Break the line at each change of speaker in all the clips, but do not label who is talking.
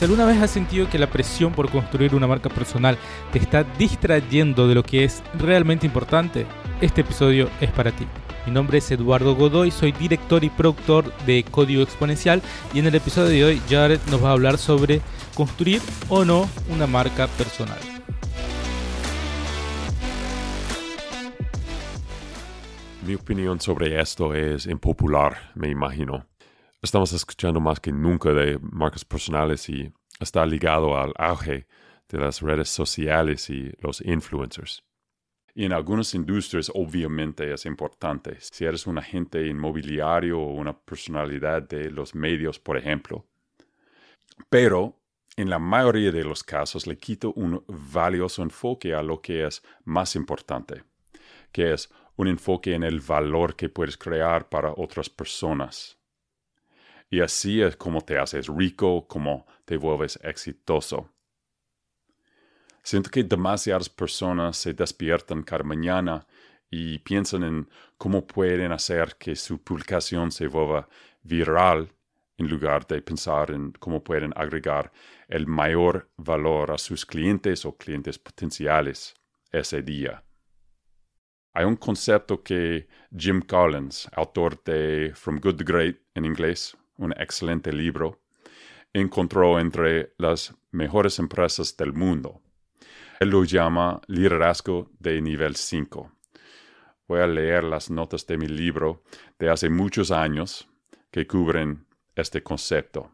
Si alguna vez has sentido que la presión por construir una marca personal te está distrayendo de lo que es realmente importante, este episodio es para ti. Mi nombre es Eduardo Godoy, soy director y productor de Código Exponencial y en el episodio de hoy Jared nos va a hablar sobre construir o no una marca personal.
Mi opinión sobre esto es impopular, me imagino. Estamos escuchando más que nunca de marcas personales y está ligado al auge de las redes sociales y los influencers. Y en algunas industrias obviamente es importante. Si eres un agente inmobiliario o una personalidad de los medios, por ejemplo. Pero en la mayoría de los casos le quito un valioso enfoque a lo que es más importante, que es un enfoque en el valor que puedes crear para otras personas. Y así es como te haces rico, como te vuelves exitoso. Siento que demasiadas personas se despiertan cada mañana y piensan en cómo pueden hacer que su publicación se vuelva viral en lugar de pensar en cómo pueden agregar el mayor valor a sus clientes o clientes potenciales ese día. Hay un concepto que Jim Collins, autor de From Good to Great en inglés, un excelente libro, encontró entre las mejores empresas del mundo. Él lo llama liderazgo de nivel 5. Voy a leer las notas de mi libro de hace muchos años que cubren este concepto.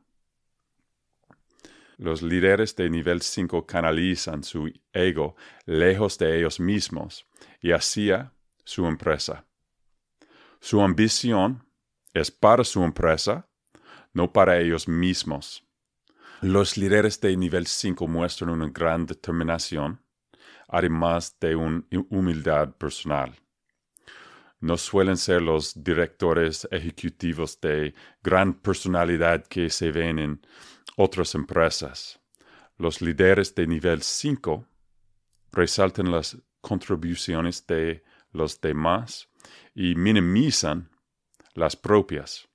Los líderes de nivel 5 canalizan su ego lejos de ellos mismos y hacia su empresa. Su ambición es para su empresa no para ellos mismos. Los líderes de nivel 5 muestran una gran determinación, además de una humildad personal. No suelen ser los directores ejecutivos de gran personalidad que se ven en otras empresas. Los líderes de nivel 5 resaltan las contribuciones de los demás y minimizan las propias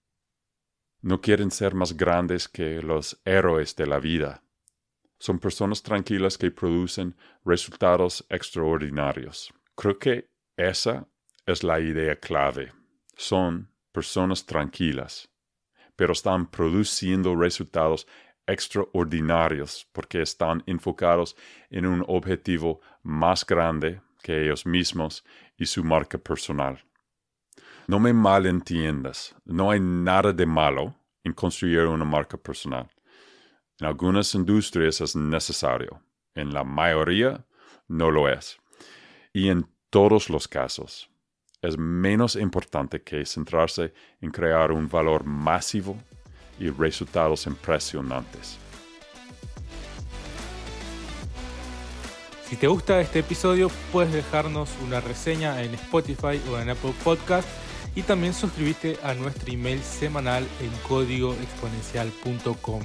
no quieren ser más grandes que los héroes de la vida. Son personas tranquilas que producen resultados extraordinarios. Creo que esa es la idea clave. Son personas tranquilas, pero están produciendo resultados extraordinarios porque están enfocados en un objetivo más grande que ellos mismos y su marca personal. No me malentiendas, no hay nada de malo en construir una marca personal. En algunas industrias es necesario, en la mayoría no lo es. Y en todos los casos es menos importante que centrarse en crear un valor masivo y resultados impresionantes.
Si te gusta este episodio, puedes dejarnos una reseña en Spotify o en Apple Podcast y también suscribirte a nuestro email semanal en códigoexponencial.com.